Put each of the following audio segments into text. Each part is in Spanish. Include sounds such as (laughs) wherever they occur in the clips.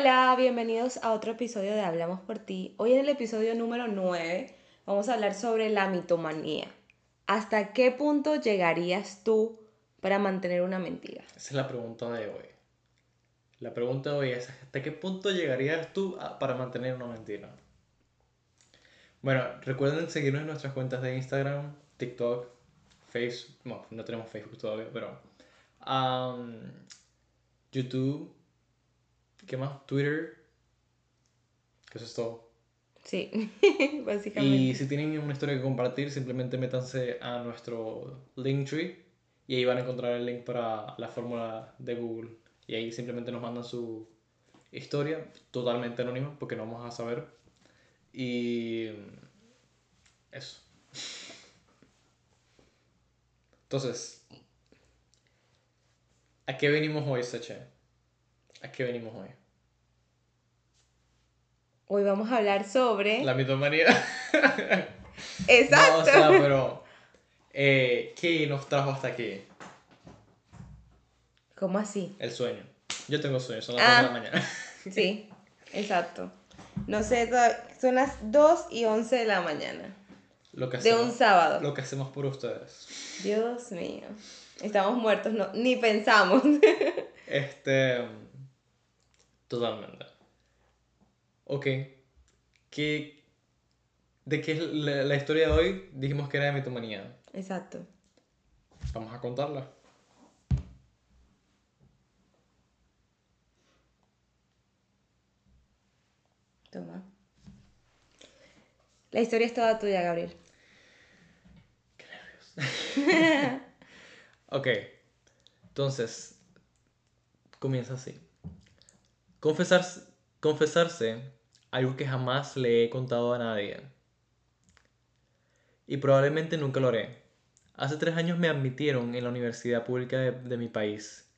Hola, bienvenidos a otro episodio de Hablamos por ti. Hoy en el episodio número 9 vamos a hablar sobre la mitomanía. ¿Hasta qué punto llegarías tú para mantener una mentira? Esa es la pregunta de hoy. La pregunta de hoy es, ¿hasta qué punto llegarías tú para mantener una mentira? Bueno, recuerden seguirnos en nuestras cuentas de Instagram, TikTok, Facebook, no, tenemos Facebook todavía, pero am, YouTube, ¿qué más? Twitter, que eso es todo. Sí, (laughs) Y básicamente. si tienen una historia que compartir, simplemente métanse a nuestro Linktree y ahí van a encontrar el link para la fórmula de Google. Y ahí simplemente nos mandan su historia, totalmente anónima, porque no vamos a saber. Y eso. Entonces, ¿a qué venimos hoy, Seche? ¿A qué venimos hoy? Hoy vamos a hablar sobre... La mitomanía. (laughs) Exacto. No, o sea, pero. eh, ¿Qué nos trajo hasta aquí? ¿Cómo así? El sueño. Yo tengo sueño, son las Ah. 2 de la mañana. (laughs) Sí, exacto. No sé, son las 2 y 11 de la mañana. Lo que De hacemos, un sábado. Lo que hacemos por ustedes. Dios mío. Estamos muertos, no, ni pensamos. (laughs) Este. Totalmente. Ok. ¿Qué, ¿De qué es la, la historia de hoy? Dijimos que era de mitomanía. Exacto. Vamos a contarla. Toma. La historia es toda tuya, Gabriel. (laughs) Ok. Entonces, comienza así. Confesarse, confesarse algo que jamás le he contado a nadie. Y probablemente nunca lo haré. Hace tres años me admitieron en la universidad pública de, de mi país.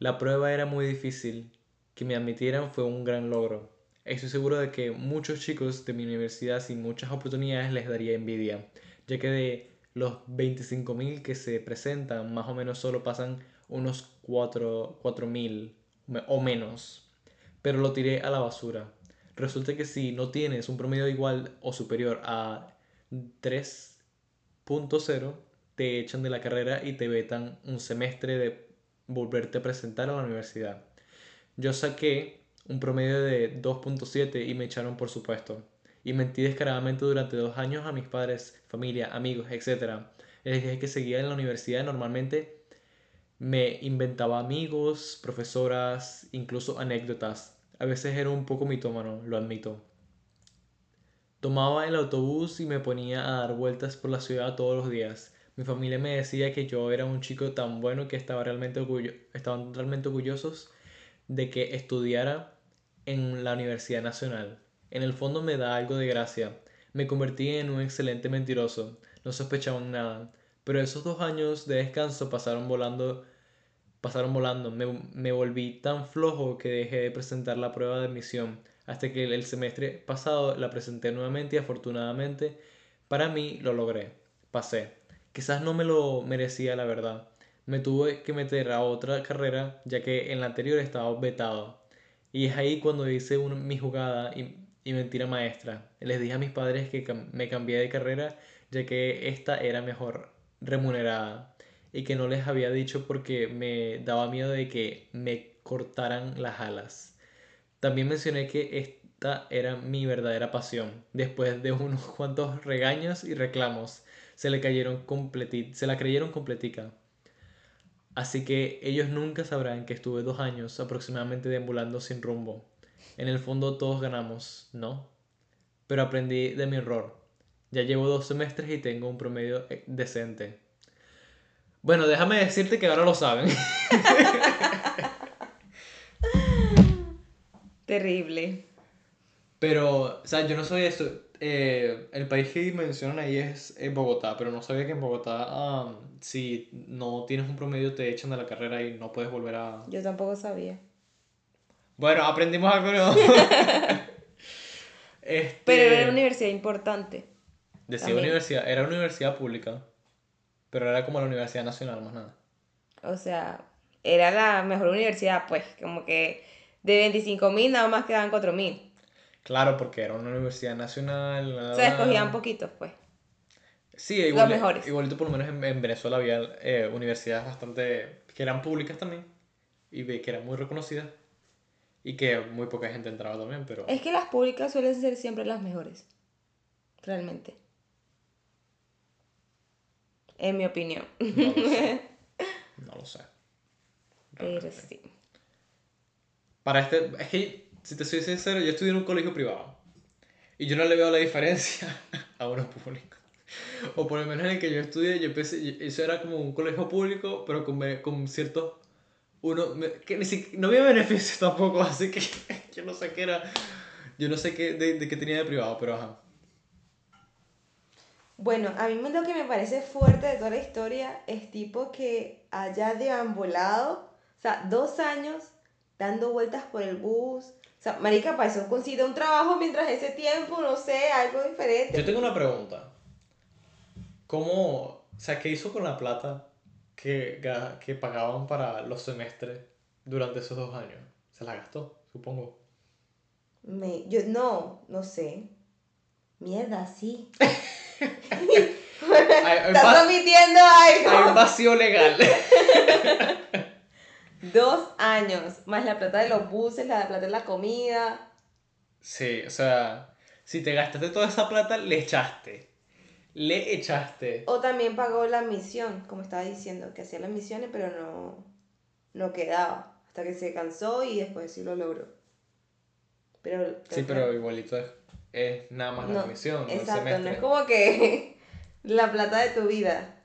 La prueba era muy difícil. Que me admitieran fue un gran logro. Estoy seguro de que muchos chicos de mi universidad sin muchas oportunidades les daría envidia, ya que de los 25.000 que se presentan, más o menos solo pasan unos 4 4.000 me- o menos. Pero lo tiré a la basura. Resulta que si no tienes un promedio igual o superior a 3.0, te echan de la carrera y te vetan un semestre de volverte a presentar a la universidad. Yo saqué un promedio de 2.7 y me echaron por supuesto. Y mentí descaradamente durante dos años a mis padres, familia, amigos, etc. Les dije que seguía en la universidad normalmente. Me inventaba amigos, profesoras, incluso anécdotas. A veces era un poco mitómano, lo admito. Tomaba el autobús y me ponía a dar vueltas por la ciudad todos los días. Mi familia me decía que yo era un chico tan bueno que estaba realmente orgullo- estaban realmente orgullosos de que estudiara en la Universidad Nacional. En el fondo me da algo de gracia. Me convertí en un excelente mentiroso. No sospechaban nada. Pero esos dos años de descanso pasaron volando. Pasaron volando. Me, me volví tan flojo que dejé de presentar la prueba de admisión. Hasta que el semestre pasado la presenté nuevamente y afortunadamente para mí lo logré. Pasé. Quizás no me lo merecía la verdad. Me tuve que meter a otra carrera ya que en la anterior estaba vetado. Y es ahí cuando hice un- mi jugada y, y mentira maestra. Les dije a mis padres que me cambié de carrera ya que esta era mejor remunerada y que no les había dicho porque me daba miedo de que me cortaran las alas. También mencioné que esta era mi verdadera pasión. Después de unos (laughs) cuantos regaños y reclamos, se le cayeron completi- se la creyeron completica. Así que ellos nunca sabrán que estuve dos años aproximadamente deambulando sin rumbo. En el fondo todos ganamos, ¿no? Pero aprendí de mi error. Ya llevo dos semestres y tengo un promedio eh, decente. Bueno, déjame decirte que ahora lo saben. (laughs) Terrible. Pero, o sea, yo no sabía eso. Eh, el país que mencionan ahí es eh, Bogotá, pero no sabía que en Bogotá, ah, si no tienes un promedio, te echan de la carrera y no puedes volver a. Yo tampoco sabía. Bueno, aprendimos algo nuevo. (laughs) (laughs) este... Pero era una universidad importante. Decía también. universidad, era una universidad pública, pero era como la Universidad Nacional, más nada. O sea, era la mejor universidad, pues, como que De 25 mil nada más quedaban 4 mil. Claro, porque era una universidad nacional. O sea, escogían poquitos, pues. Sí, igual, Los mejores. igualito por lo menos en, en Venezuela había eh, universidades bastante que eran públicas también y que eran muy reconocidas y que muy poca gente entraba también, pero Es que las públicas suelen ser siempre las mejores. Realmente. En mi opinión. no lo sé. (laughs) No lo sé. Pero sí. Para este, es que si te soy sincero, yo estudié en un colegio privado y yo no le veo la diferencia (laughs) a uno público. O por lo menos en el que yo estudié, yo pensé, yo- eso era como un colegio público, pero con, con ciertos uno que ni si- no había beneficios (laughs) tampoco, así que yo no sé qué era, yo no sé qué de, de qué tenía de privado, pero ajá. Bueno, a mí lo que me parece fuerte de toda la historia es tipo que haya deambulado, o sea, dos años dando vueltas por el bus. O sea, marica, para eso consigue un trabajo mientras ese tiempo, no sé, algo diferente. Yo tengo una pregunta. ¿Cómo, o sea, qué hizo con la plata que, que pagaban para los semestres durante esos dos años? Se la gastó, supongo. Me, yo, no, no sé. Mierda, sí. (laughs) Estás omitiendo hay un algo. vacío legal. (laughs) Dos años, más la plata de los buses, la plata de la comida. Sí, o sea, si te gastaste toda esa plata, le echaste. Le echaste. O también pagó la misión, como estaba diciendo, que hacía las misiones, pero no, no quedaba. Hasta que se cansó y después sí lo logró. Pero, Sí, pero igualito es, es nada más la no, admisión, no el exacto, no semestre. es como que (laughs) la plata de tu vida.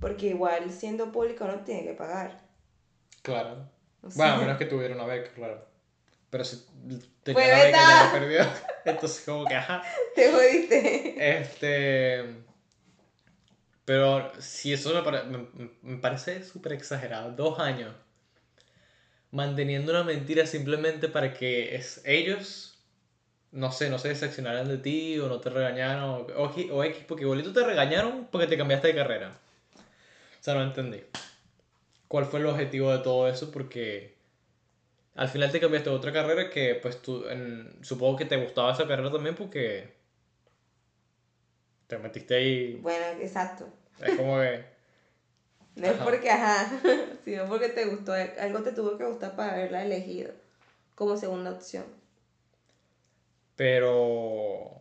Porque igual siendo público no tiene que pagar. Claro. O sea, Bueno, a menos que tuviera una beca, claro. Pero si tenía la beca ya la perdió. (laughs) Entonces como que, ajá. te jodiste. Este. Pero si eso me, pare- me, me parece súper exagerado. Dos años manteniendo una mentira simplemente para que es, ellos, no sé, no se decepcionaran de ti o no te regañaran o, o, X- o X, porque igualito te regañaron porque te cambiaste de carrera. O sea, no entendí. ¿Cuál fue el objetivo de todo eso? Porque al final te cambiaste a otra carrera que pues tú, en- supongo que te gustaba esa carrera también porque te metiste ahí. Bueno, exacto. Es como que. No es porque, ajá, (laughs) sino porque te gustó, algo te tuvo que gustar para haberla elegido como segunda opción. Pero.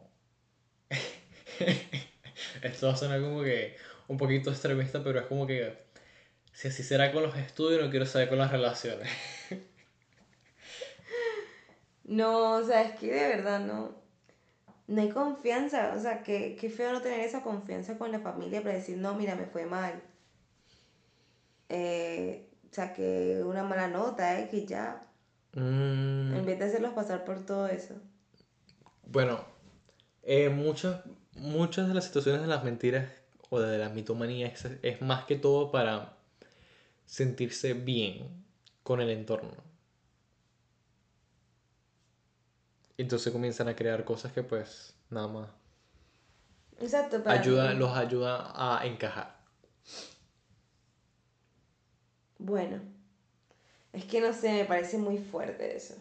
(laughs) Esto va a sonar como que un poquito extremista, pero es como que. Si así será con los estudios, no quiero saber con las relaciones. (laughs) No, o sea, es que de verdad no, no hay confianza. O sea, que, qué feo no tener esa confianza con la familia para decir, no, mira, me fue mal. Eh, saqué una mala nota, eh, que ya, Mm, en vez de hacerlos pasar por todo eso. Bueno, eh, muchas, muchas de las situaciones de las mentiras o de las mitomanías es, es más que todo para sentirse bien con el entorno. Entonces comienzan a crear cosas que pues nada más Exacto, para ayuda, mí- los ayuda a encajar. Bueno, es que no sé, me parece muy fuerte eso.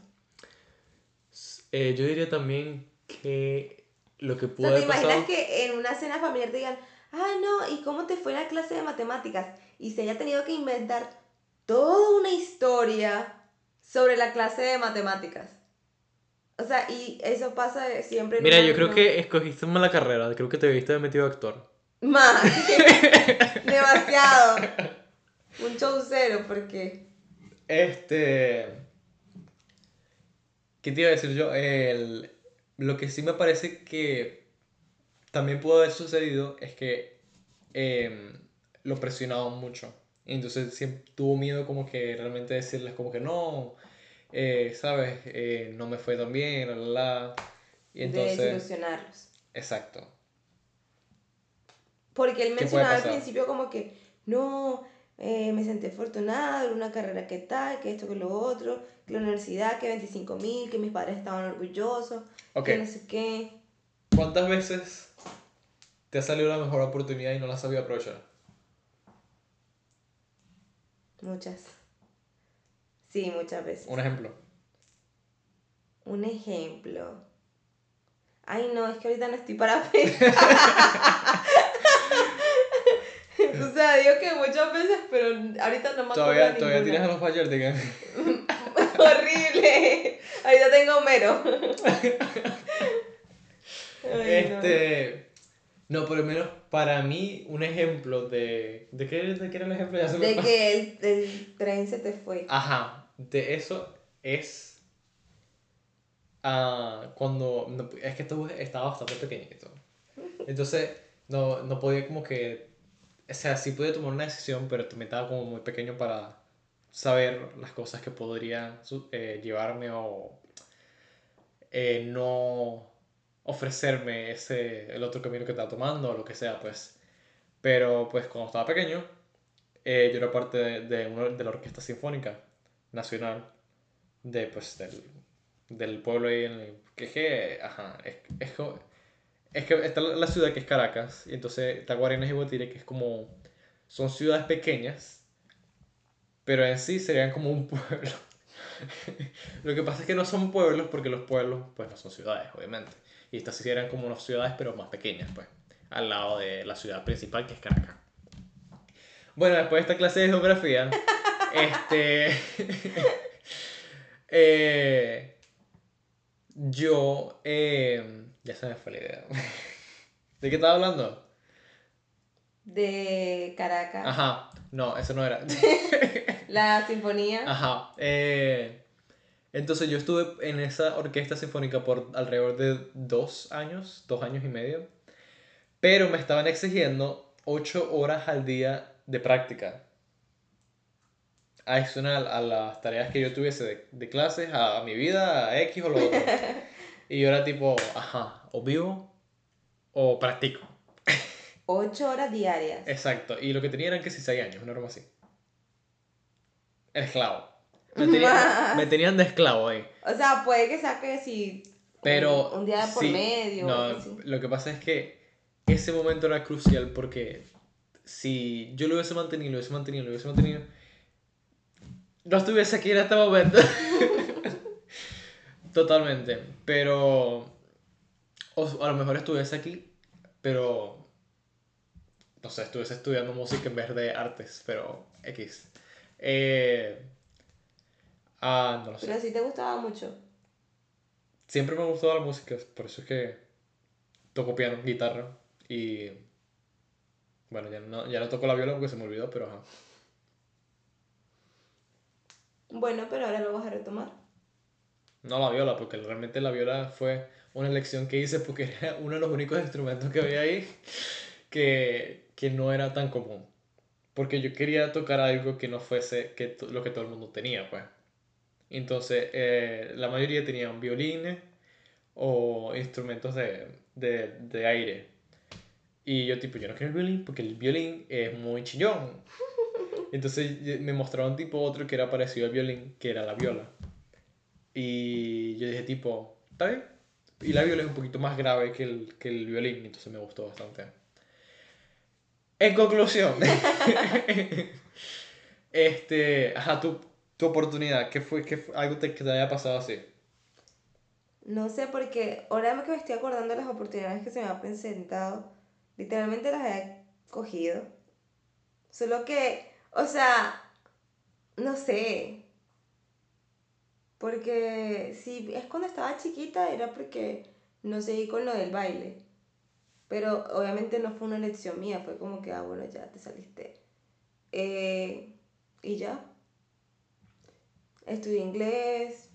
Eh, yo diría también que lo que O pudo sea, ¿te imaginas pasado... que en una cena familiar te digan, ah, no, ¿y cómo te fue en la clase de matemáticas? Y se haya tenido que inventar toda una historia sobre la clase de matemáticas. O sea, y eso pasa siempre. en Mira, yo creo que escogiste mal la carrera, creo que te haber metido actor. Más. (laughs) Demasiado. Un show cero, porque. Este. ¿Qué te iba a decir yo? El, lo que sí me parece que también pudo haber sucedido es que em, lo presionaban mucho. Entonces siempre tuvo miedo como que realmente decirles como que no, eh, ¿sabes? Eh, no me fue tan bien, la, la, la. Y de entonces, desilusionarlos. exacto. Porque él ¿Qué puede mencionaba al principio como que, no, eh, me sentí afortunado, era una carrera que tal, que esto, que lo otro, que la universidad, que 25 mil, que mis padres estaban orgullosos, que no sé qué. ¿cuántas veces te ha salido la mejor oportunidad y no la sabía aprovechar? Muchas. Sí, muchas veces. Un ejemplo. Un ejemplo. Ay, no, es que ahorita no estoy para (laughs) pensar. O sea, digo que muchas veces, pero ahorita no me acuerdo Todavía, de todavía tienes a los Fallertigan. Horrible. Ahorita tengo mero. Ay. Este. No, por lo menos para mí, un ejemplo de. ¿De qué, de qué era el ejemplo? Ya se me De pasó. que el, el tren se te fue. Ajá, de eso es. ah, cuando. no, es que esto estaba bastante pequeñito. Entonces, no, no podía como que. O sea, sí podía tomar una decisión, pero también estaba como muy pequeño para saber las cosas que podrían eh, llevarme o eh, no ofrecerme ese, el otro camino que estaba tomando o lo que sea, pues. Pero, pues, cuando estaba pequeño, eh, yo era parte de, de, una- de la Orquesta Sinfónica Nacional de, pues, del, del pueblo ahí en el, que que, ajá, es, es, es que está la la ciudad que es Caracas, y entonces está Guarenas y Guatire, que es como, son ciudades pequeñas, pero en sí serían como un (laughs) pueblo. Lo que pasa es que no son pueblos porque los pueblos, pues, no son ciudades, obviamente. Y estas sí eran como unas ciudades, pero más pequeñas, pues, al lado de la ciudad principal, que es Caracas. Bueno, después de esta clase de geografía, (laughs) este. (laughs) eh, yo. eh, ya se me fue la idea. (laughs) ¿De qué estaba hablando? De Caracas. Ajá, no, eso no era. (laughs) La sinfonía. Ajá. eh, entonces yo estuve en esa orquesta sinfónica por alrededor de dos años, dos años y medio. Pero me estaban exigiendo ocho horas al día de práctica. Adicional a las tareas que yo tuviese de, de clases, a, mi vida, a X o lo otro. (laughs) Y yo era tipo, ajá, o vivo o practico. Ocho horas diarias. Exacto. Y lo que tenía eran que si seis años, una norma así. El esclavo. (laughs) Me, tenía- me tenían de esclavo ahí. O sea, puede que saque si. Pero. Un, un día por sí, medio. o No, algo así. lo que pasa es que ese momento era crucial porque si yo lo hubiese mantenido, lo hubiese mantenido, lo hubiese mantenido, no estuviese aquí en este momento. (laughs) Totalmente. Pero. O a lo mejor estuviese aquí, pero. No sé, estuviese estudiando música en vez de artes, pero X. Eh, ah, no lo sé. Pero sí te gustaba mucho. Siempre me ha gustado la música, por eso es que toco piano, guitarra y bueno, ya no, ya no toco la viola porque se me olvidó, pero ajá. Bueno, pero ahora lo vas a retomar. No la viola, porque realmente la viola fue una elección que hice porque (laughs) era uno de los únicos instrumentos que había ahí que, que no era tan común. Porque yo quería tocar algo que no fuese que lo que todo el mundo tenía, pues. Entonces, eh, la mayoría tenían violines o instrumentos de, de, de aire. Y yo, tipo, yo no quiero el violín porque el violín es muy chillón. (laughs) Entonces me mostraron tipo otro que era parecido al violín, que era la viola. Y yo dije, tipo, ¿está bien? Y la viola es un poquito más grave que el, que el violín, entonces me gustó bastante. En conclusión, (laughs) este, ajá, tu, tu oportunidad, ¿qué fue, qué fue algo te- que te haya pasado así? No sé, porque ahora que me estoy acordando de las oportunidades que se me han presentado, literalmente las he cogido. Solo que, o sea, no sé. Porque si es cuando estaba chiquita era porque no seguí con lo del baile. Pero obviamente no fue una elección mía, fue como que, ah, bueno, ya te saliste. Eh, y ya. Estudié inglés,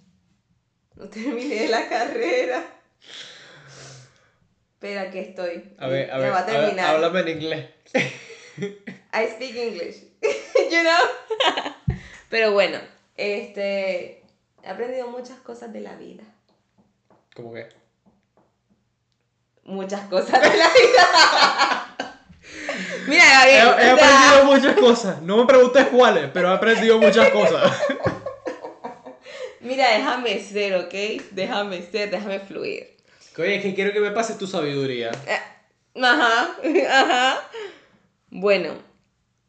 no (laughs) terminé la carrera. Pero aquí estoy. A ver, a ver, va a terminar. háblame en inglés. I speak English. (laughs) you know? (laughs) Pero bueno, este. He aprendido muchas cosas de la vida. ¿Cómo que? Muchas cosas de la vida. (laughs) Mira, He, Gabriel. he o sea, aprendido muchas cosas. No me preguntes cuáles, pero he aprendido muchas cosas. (laughs) Mira, déjame ser, ¿ok? Déjame ser, déjame fluir. Oye, es que quiero que me pases tu sabiduría. Ajá, (laughs) ajá. Bueno,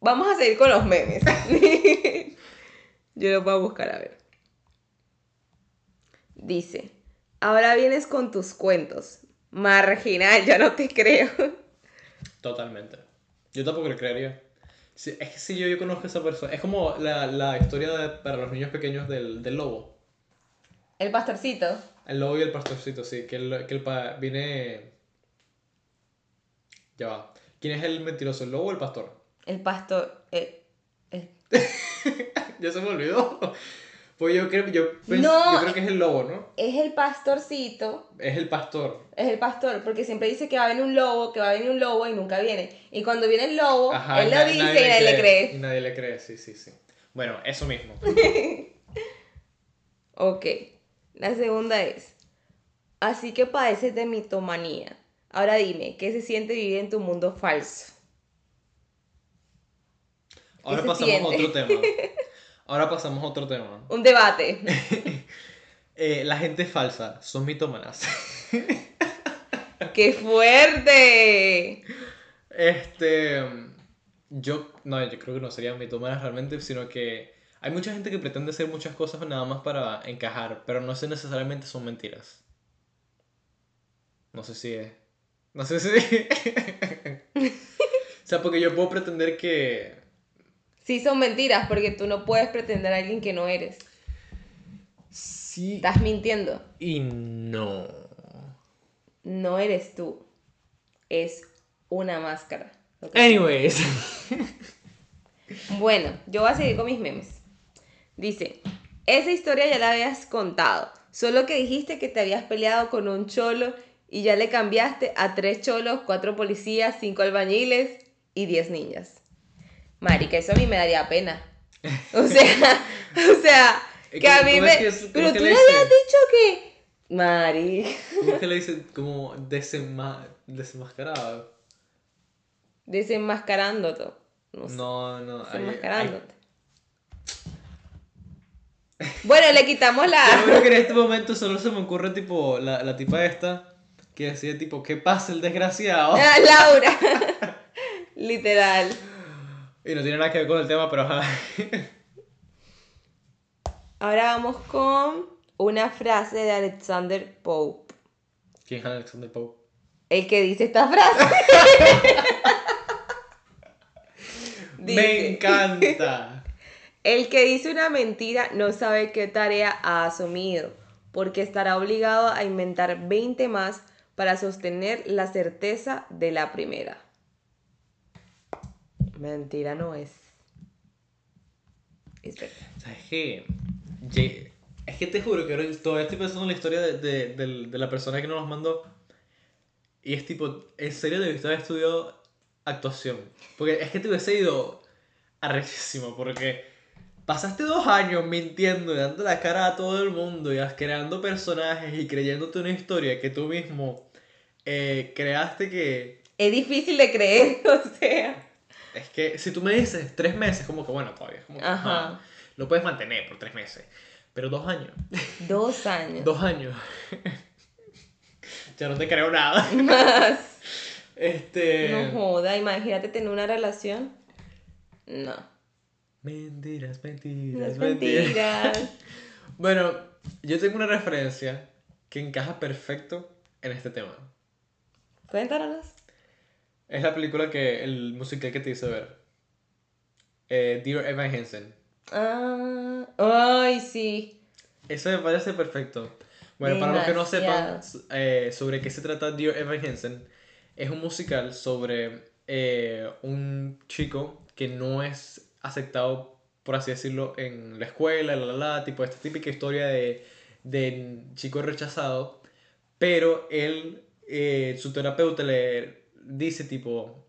vamos a seguir con los memes. Yo los voy a buscar a ver. Dice, ahora vienes con tus cuentos. Marginal, (laughs) yo no te creo. Totalmente. Yo tampoco le creería. Sí, es que si yo, yo conozco a esa persona. Es como la, la historia de- para los niños pequeños del, del lobo. El pastorcito. El lobo y el pastorcito, sí. Que el, que el pa- viene. Ya va. ¿Quién es el mentiroso, el lobo o el pastor? El pastor. eh, el- (laughs) Ya se me olvidó. Pues yo creo, yo, No. yo creo que es el lobo, ¿no? es el pastorcito. Es el pastor. Es el pastor, porque siempre dice que va a venir un lobo, que va a venir un lobo y nunca viene. Y cuando viene el lobo, Ajá, él y lo dice y nadie le Y cree. nadie le cree, sí, sí, sí. Bueno, eso mismo. (laughs) Ok. La segunda es. Así que padeces de mitomanía. Ahora dime, ¿qué se siente vivir en tu mundo falso? Ahora pasamos a otro tema. (laughs) Ahora pasamos a otro tema. Un debate. (laughs) Eh, la gente falsa son mitómanas. (laughs) ¡Qué fuerte! Este. Yo. No, yo creo que no serían mitómanas realmente, sino que hay mucha gente que pretende hacer muchas cosas nada más para encajar, pero no sé necesariamente son mentiras. No sé si es. No sé si. (laughs) o sea, porque yo puedo pretender que. Sí son mentiras, porque tú no puedes pretender a alguien que no eres. Sí. Estás mintiendo. Y no. No eres tú. Es una máscara. Anyways. (laughs) Bueno, yo voy a seguir con mis memes. Dice, esa historia ya la habías contado, solo que dijiste que te habías peleado con un cholo y ya le cambiaste a tres cholos, cuatro policías, cinco albañiles y diez niñas. Marica, eso a mí me daría pena. O sea, (laughs) o sea, que a ¿Cómo- mí me... es que Pero tú le habías dicho que... Mari, ¿Cómo es que le (laughs) dicen como desenma desenmascarado? desenmascarándote. No sé, No, no. hay- desenmascarándote. Bueno, le quitamos hay- Yo creo la... que en (laughs) este momento solo se me ocurre tipo la, la tipa esta que decía tipo, ¿qué pasa el desgraciado? Ah, Laura. Literal. Y no tiene nada que ver con el tema, pero ajá. (laughs) Ahora vamos con una frase de Alexander Pope. ¿Quién es Alexander Pope? El que dice esta frase. (laughs) Me encanta. El que dice una mentira no sabe qué tarea ha asumido, porque estará obligado a inventar 20 más para sostener la certeza de la primera. Mentira no es. Es verdad. ¿Sabes qué? Es que te juro que todavía estoy pensando en la historia de, de, la persona que nos los mandó. Y es tipo, en serio debiste haber estudiado actuación. Porque es que te hubiese ido arrechísimo. Porque pasaste dos años mintiendo y dando la cara a todo el mundo y creando personajes y creyéndote una historia que tú mismo eh, creaste que. Es difícil de creer, (laughs) o sea. Es que si tú me dices tres meses, como que bueno, todavía. es Como que, Ajá. ah, lo puedes mantener por tres meses. Pero dos años. (laughs) Dos años. Dos años. (laughs) ya no te creo nada. (laughs) Más. Este. No joda, imagínate tener una relación. No. Mentiras, mentiras, mentiras. mentira. Bueno, yo tengo una referencia que encaja perfecto en este tema. Cuéntanos. Es la película que. el musical que te hice ver. Eh, Dear Evan Hansen. Ah, ay, sí. Eso me parece perfecto. Bueno, para los que no sepan eh, sobre qué se trata Dear Evan Hansen, es un musical sobre eh, un chico que no es aceptado, por así decirlo, en la escuela, la, la, la, tipo esta típica historia de, de chico rechazado, pero él, su terapeuta le dice tipo,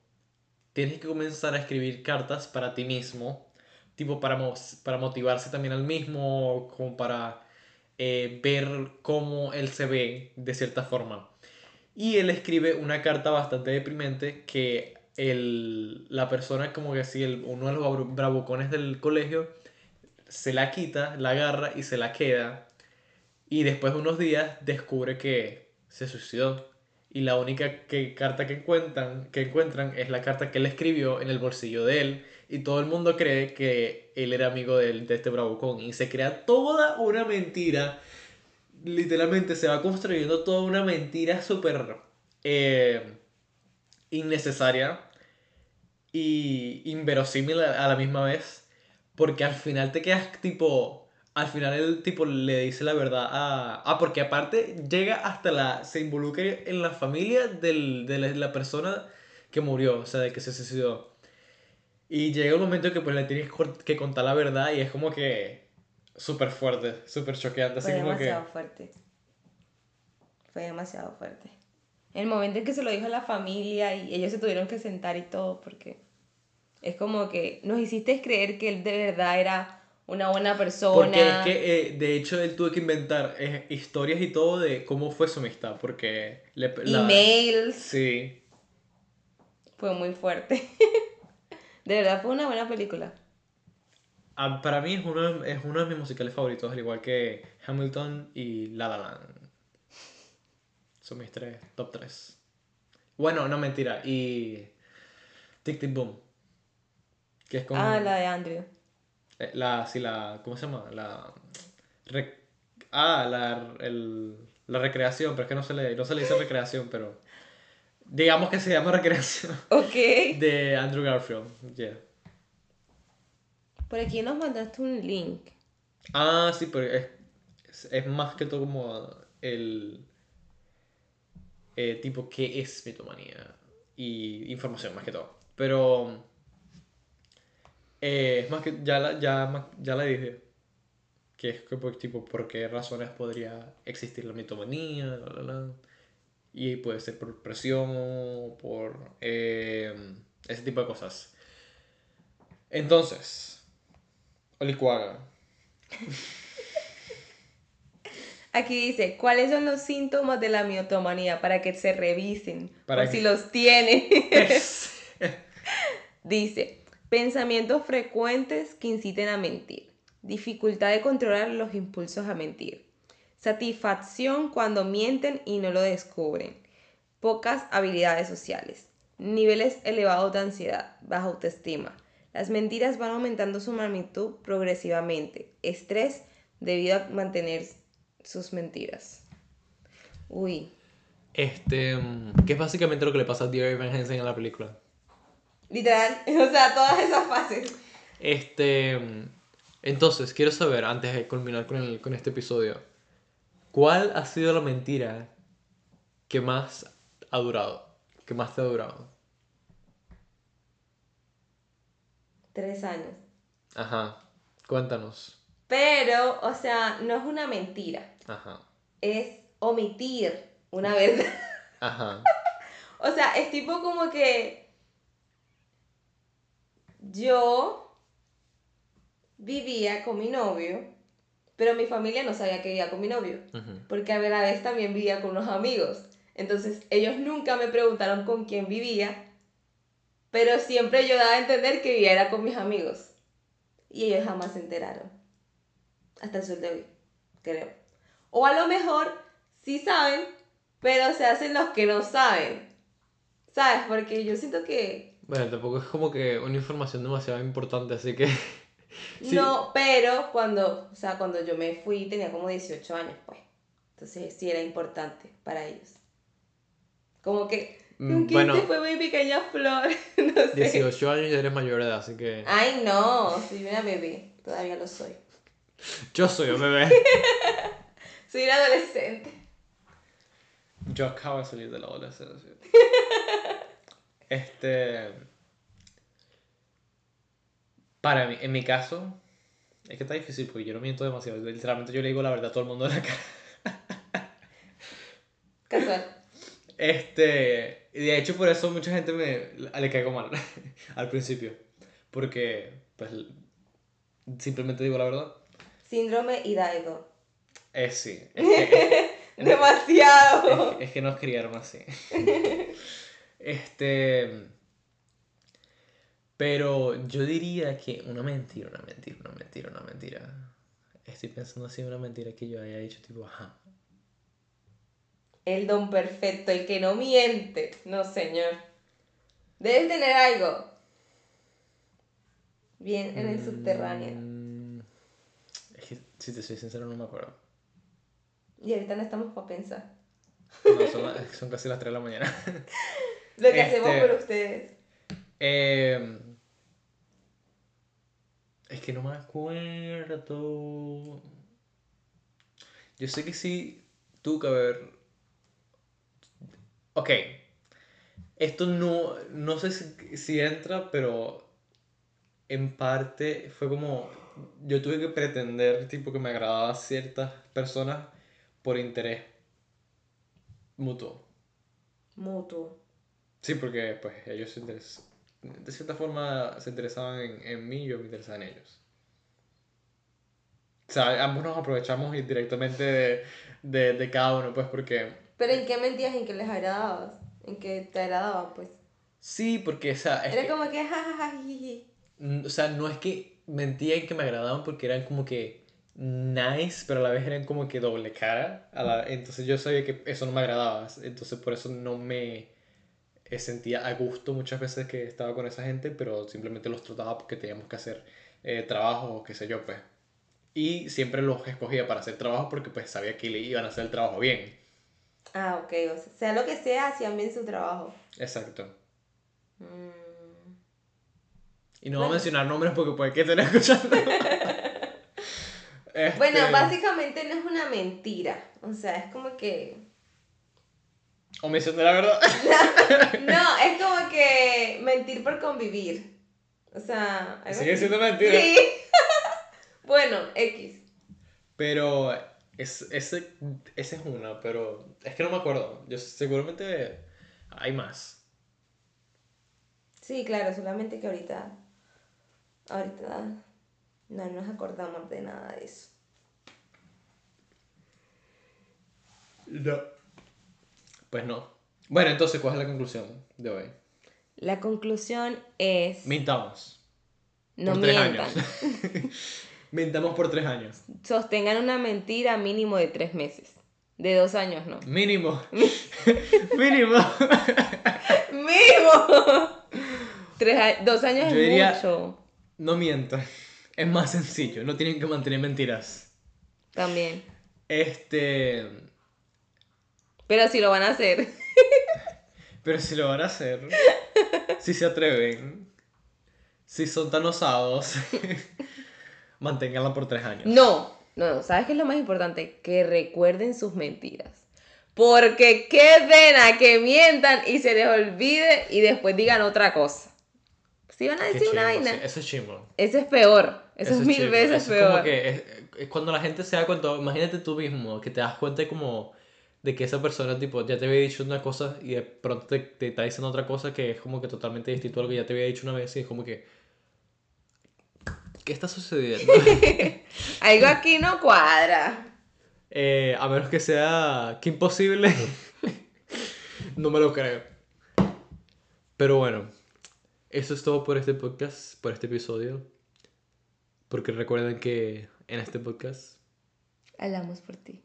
tienes que comenzar a escribir cartas para ti mismo, tipo para, mo- para motivarse también al mismo, como para eh, ver cómo él se ve de cierta forma. Y él escribe una carta bastante deprimente que el, la persona, como que así, el, uno de los bra- bravucones del colegio, se la quita, la agarra y se la queda. Y después de unos días descubre que se suicidó. Y la única carta que encuentran, que encuentran es la carta que él escribió en el bolsillo de él. Y todo el mundo cree que él era amigo de, de este bravucón. Y se crea toda una mentira literalmente se va construyendo toda una mentira súper eh, innecesaria y inverosímil a la misma vez. Porque al final te quedas tipo. Al final el tipo le dice la verdad a. Ah, porque aparte llega hasta la. Se involucra en la familia del, de la, persona que murió, o sea, de que se suicidó. Y llega un momento que pues le tienes que contar la verdad y es como que. Súper fuerte, súper choqueante. Así Fue como que. demasiado fuerte. Fue demasiado fuerte. El momento en que se lo dijo a la familia y ellos se tuvieron que sentar y todo, porque es como que nos hiciste creer que él de verdad era una buena persona. Porque es que, eh, de hecho, él tuvo que inventar eh, historias y todo de cómo fue su amistad. Porque. Le, la- Emails. Sí. Fue muy fuerte. (laughs) de verdad fue una buena película. Ah, para mí es uno, de- es uno de mis musicales favoritos, al igual que Hamilton y La La Land. Son mis tres, top tres. Bueno, no mentira. Y Tic Tic Boom. Que es con... Ah, la de Andrew. Eh, la, sí, la... ¿Cómo se llama? La... ah, la, el- la recreación, pero es que no se le, no se le dice recreación, pero... Digamos que se llama (laughs) recreación. Ok. De Andrew Garfield. Yeah. Por aquí nos mandaste un link. Ah, sí, pero es, es, es más que todo como el eh, tipo qué es mitomanía y información más que todo. Pero eh, es más que ya la, ya, ya la dije. Que es que, pues, tipo por qué razones podría existir la mitomanía, la, la, la. Y puede ser por presión o por eh, ese tipo de cosas. Entonces, Olicuaga. (laughs) Aquí dice, ¿cuáles son los síntomas de la miotomanía? Para que se revisen, Para por que- si los tienen. (laughs) Es- (laughs) dice, pensamientos frecuentes que inciten a mentir. Dificultad de controlar los impulsos a mentir. Satisfacción cuando mienten y no lo descubren. Pocas habilidades sociales. Niveles elevados de ansiedad, baja autoestima. Las mentiras van aumentando su magnitud progresivamente. Estrés debido a mantener sus mentiras. Uy, Este, mm, es básicamente lo que le pasa a Dear Evan en la película. Literal, (laughs) o sea, todas esas fases. Este, entonces, quiero saber, antes de culminar con, el- con este episodio, ¿cuál ha sido la mentira que más ha durado? Que más te ha durado? Tres años. Ajá, cuéntanos. Pero, o sea, no es una mentira. Ajá, es omitir una verdad. (laughs) ajá, o sea, es tipo como que yo vivía con mi novio, pero mi familia no sabía que vivía con mi novio, ujú, porque a la vez también vivía con unos amigos. Entonces, ellos nunca me preguntaron con quién vivía, pero siempre yo daba a entender que vivía era con mis amigos. Y ellos jamás se enteraron. Hasta el sol de hoy, creo. O a lo mejor sí saben, pero se hacen los que no saben. ¿Sabes? Porque yo siento que... Bueno, tampoco es como que una información demasiado importante, así que... (laughs) Sí. No, pero cuando, o sea, cuando yo me fui tenía como 18 años, pues. Entonces sí era importante para ellos. Como que, Mm, ¿con quién bueno. te fue mi pequeña flor? (laughs) no sé. 18 años y eres mayor de edad, así que... Ay, no, soy una bebé. Todavía lo soy. (laughs) Yo soy un bebé. Soy una adolescente. Yo acabo de salir de la adolescencia. Este. Para mí, en mi caso, es que está difícil porque yo no miento demasiado. Literalmente yo le digo la verdad a todo el mundo en la cara. (laughs) Casual. Este. Y de hecho, por eso mucha gente me le caigo mal (laughs) al principio. Porque, pues, simplemente digo la verdad. Síndrome Hidalgo. Es sí. Es que, (laughs) Demasiado. Es, que- es que nos criaron así. Este. Pero yo diría que una mentira, una mentira, una mentira, una mentira. Estoy pensando así en una mentira que yo haya dicho, tipo, ajá. El don perfecto, el que no miente. No, señor. Debes tener algo. Bien en el subterráneo. Mm, Es que, si te soy sincero, no me acuerdo. Y ahorita no estamos para pensar. No, son, la- son casi las 3 de la mañana. (laughs) Lo que Este- hacemos por ustedes. Eh, es que no me acuerdo. Yo sé que sí tuvo que haber. Ok. Esto no, no sé si, si entra, pero en parte fue como. Yo tuve que pretender, tipo, que me agradaban ciertas personas por interés mutuo. Mutuo. Sí, porque pues ellos se interes- de cierta forma se interesaban en, en mí y yo me interesaba en ellos. O sea, ambos nos aprovechamos directamente de, de, de cada uno, pues porque... Pero ¿en qué mentías? ¿En qué les agradabas? ¿En qué te agradaban, pues? Sí, porque, o sea, Era que- como que O sea, no es que mentía en que me agradaban porque eran como que nice, pero a la vez eran como que doble cara. a la- Entonces yo sabía que eso no me agradaba. Entonces por eso no me sentía a gusto muchas veces que estaba con esa gente, pero simplemente los trataba porque teníamos que hacer eh, trabajo o qué sé yo, pues. Y siempre los escogía para hacer trabajo porque pues sabía que le iban a hacer el trabajo bien. Ah, ok. O sea, sea lo que sea, hacían bien su trabajo. Exacto. Mm. Y no voy a Bueno. mencionar nombres porque puede que estén escuchando. (laughs) Bueno, Este, básicamente no es una mentira. O sea, es como que... Omisión de la verdad. (laughs) No, (laughs) es como que mentir por convivir. O sea... Sigue siendo mentira. Sí. (laughs) bueno, X. Pero es, ese, ese es una, pero es que no me acuerdo. Yo seguramente hay más. Sí, claro, solamente que ahorita... Ahorita no nos acordamos de nada de eso. No. Pues no. Bueno, entonces, ¿cuál es la conclusión de hoy? La conclusión es... Mintamos. No por tres mientan. años. (laughs) Mintamos por tres años. Sostengan una mentira mínimo de tres meses. De dos años, no. Mínimo. (laughs) (laughs) Mínimo. ¡Mínimo! Tres a- dos años Yo es diría- mucho. No mientan. Es más sencillo. No tienen que mantener mentiras. También. Este. Pero si lo van a hacer. Pero si lo van a hacer, si se atreven, si son tan osados, (laughs) manténganla por tres años. No, no, ¿sabes qué es lo más importante? Que recuerden sus mentiras. Porque qué pena que mientan y se les olvide y después digan otra cosa. Si van a decir una vaina, sí, Eso es chimbo. eso es peor. Eso, es mil chimbo, veces eso es peor. como que es, es cuando la gente se da cuenta, imagínate tú mismo, que te das cuenta como de que esa persona tipo ya te había dicho una cosa y de pronto te, te está diciendo otra cosa que es como que totalmente distinto a lo que ya te había dicho una vez y es como que ¿qué está sucediendo? (laughs) Algo aquí no cuadra. Eh, a menos que sea que imposible, (laughs) no me lo creo. Pero bueno, eso es todo por este podcast, por este episodio. Porque recuerden que en este podcast Hablamos por ti.